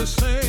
the same.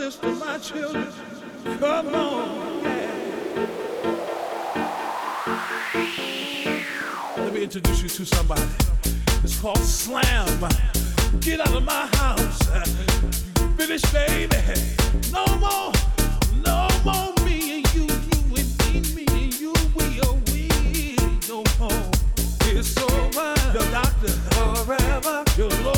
sisters, my children. Come on. Let me introduce you to somebody. It's called Slam. Get out of my house. Finish, baby. No more. No more me and you, you and me, me and you. We, oh, we go home. It's alright. Your doctor. Forever. Your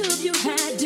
of you had